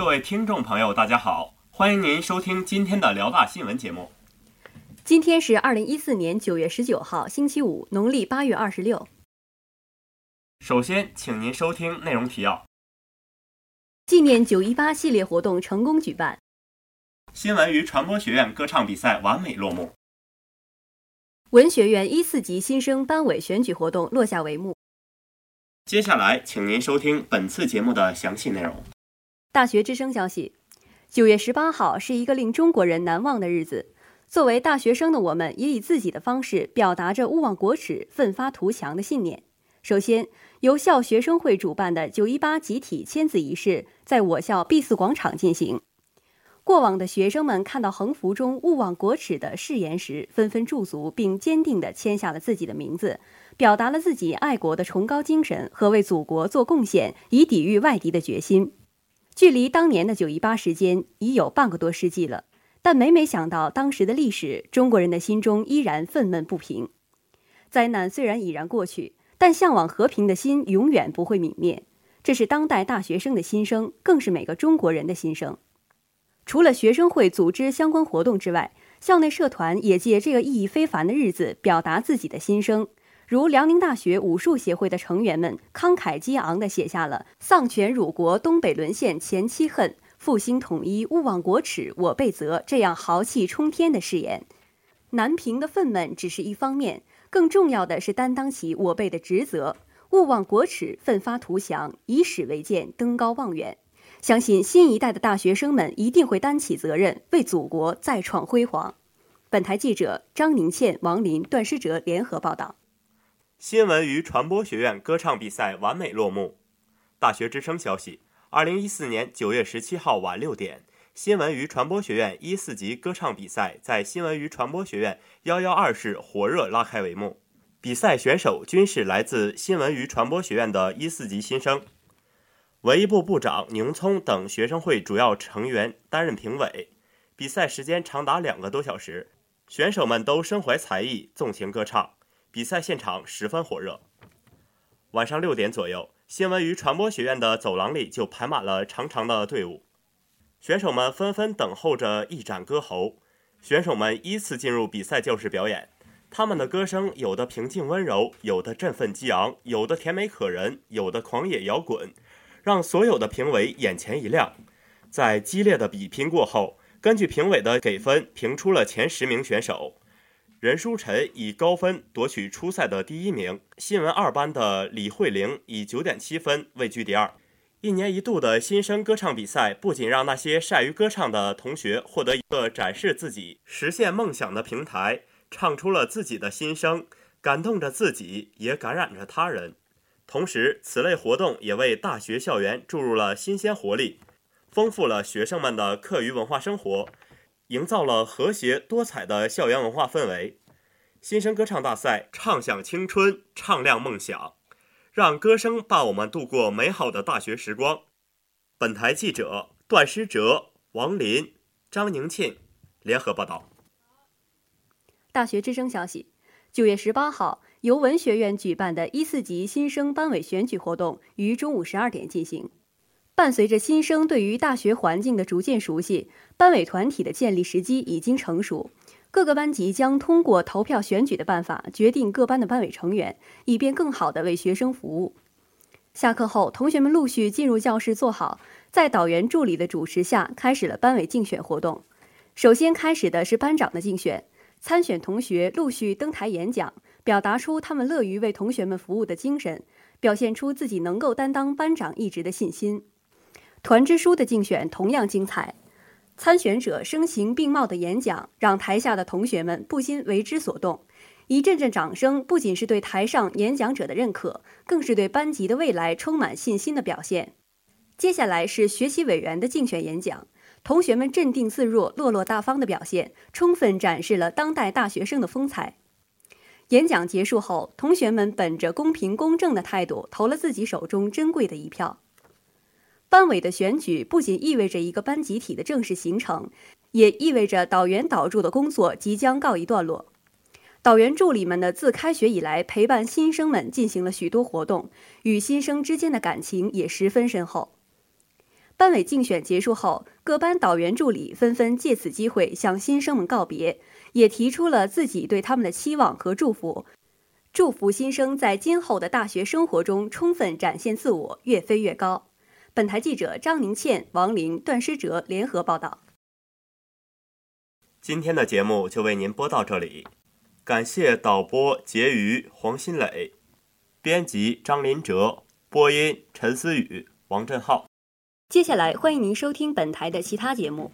各位听众朋友，大家好，欢迎您收听今天的辽大新闻节目。今天是二零一四年九月十九号，星期五，农历八月二十六。首先，请您收听内容提要：纪念九一八系列活动成功举办；新闻与传播学院歌唱比赛完美落幕；文学院一四级新生班委选举活动落下帷幕。接下来，请您收听本次节目的详细内容。大学之声消息：九月十八号是一个令中国人难忘的日子。作为大学生的我们，也以自己的方式表达着勿忘国耻、奋发图强的信念。首先，由校学生会主办的九一八集体签字仪式在我校 B 四广场进行。过往的学生们看到横幅中“勿忘国耻”的誓言时，纷纷驻足，并坚定地签下了自己的名字，表达了自己爱国的崇高精神和为祖国做贡献、以抵御外敌的决心。距离当年的九一八时间已有半个多世纪了，但每每想到当时的历史，中国人的心中依然愤懑不平。灾难虽然已然过去，但向往和平的心永远不会泯灭。这是当代大学生的心声，更是每个中国人的心声。除了学生会组织相关活动之外，校内社团也借这个意义非凡的日子表达自己的心声。如辽宁大学武术协会的成员们慷慨激昂地写下了“丧权辱国，东北沦陷前期恨；复兴统一，勿忘国耻，我辈责”这样豪气冲天的誓言。南平的愤懑只是一方面，更重要的是担当起我辈的职责，勿忘国耻，奋发图强，以史为鉴，登高望远。相信新一代的大学生们一定会担起责任，为祖国再创辉煌。本台记者张宁倩、王林、段诗哲联合报道。新闻与传播学院歌唱比赛完美落幕。大学之声消息：二零一四年九月十七号晚六点，新闻与传播学院一四级歌唱比赛在新闻与传播学院幺幺二室火热拉开帷幕。比赛选手均是来自新闻与传播学院的一四级新生。文艺部部长宁聪等学生会主要成员担任评委。比赛时间长达两个多小时，选手们都身怀才艺，纵情歌唱。比赛现场十分火热。晚上六点左右，新闻与传播学院的走廊里就排满了长长的队伍，选手们纷纷等候着一展歌喉。选手们依次进入比赛教室表演，他们的歌声有的平静温柔，有的振奋激昂，有的甜美可人，有的狂野摇滚，让所有的评委眼前一亮。在激烈的比拼过后，根据评委的给分，评出了前十名选手。任书晨以高分夺取初赛的第一名，新闻二班的李慧玲以九点七分位居第二。一年一度的新生歌唱比赛，不仅让那些善于歌唱的同学获得一个展示自己、实现梦想的平台，唱出了自己的心声，感动着自己，也感染着他人。同时，此类活动也为大学校园注入了新鲜活力，丰富了学生们的课余文化生活。营造了和谐多彩的校园文化氛围。新生歌唱大赛唱响青春，唱亮梦想，让歌声伴我们度过美好的大学时光。本台记者段诗哲、王林、张宁庆联合报道。大学之声消息：九月十八号，由文学院举办的一四级新生班委选举活动于中午十二点进行。伴随着新生对于大学环境的逐渐熟悉，班委团体的建立时机已经成熟。各个班级将通过投票选举的办法决定各班的班委成员，以便更好地为学生服务。下课后，同学们陆续进入教室坐好，在导员助理的主持下，开始了班委竞选活动。首先开始的是班长的竞选，参选同学陆续登台演讲，表达出他们乐于为同学们服务的精神，表现出自己能够担当班长一职的信心。团支书的竞选同样精彩，参选者声情并茂的演讲让台下的同学们不禁为之所动。一阵阵掌声不仅是对台上演讲者的认可，更是对班级的未来充满信心的表现。接下来是学习委员的竞选演讲，同学们镇定自若、落落大方的表现，充分展示了当代大学生的风采。演讲结束后，同学们本着公平公正的态度，投了自己手中珍贵的一票。班委的选举不仅意味着一个班集体的正式形成，也意味着导员导助的工作即将告一段落。导员助理们呢，自开学以来陪伴新生们进行了许多活动，与新生之间的感情也十分深厚。班委竞选结束后，各班导员助理纷纷借此机会向新生们告别，也提出了自己对他们的期望和祝福，祝福新生在今后的大学生活中充分展现自我，越飞越高。本台记者张宁倩、王林、段诗哲联合报道。今天的节目就为您播到这里，感谢导播婕妤、黄新磊，编辑张林哲，播音陈思雨、王振浩。接下来，欢迎您收听本台的其他节目。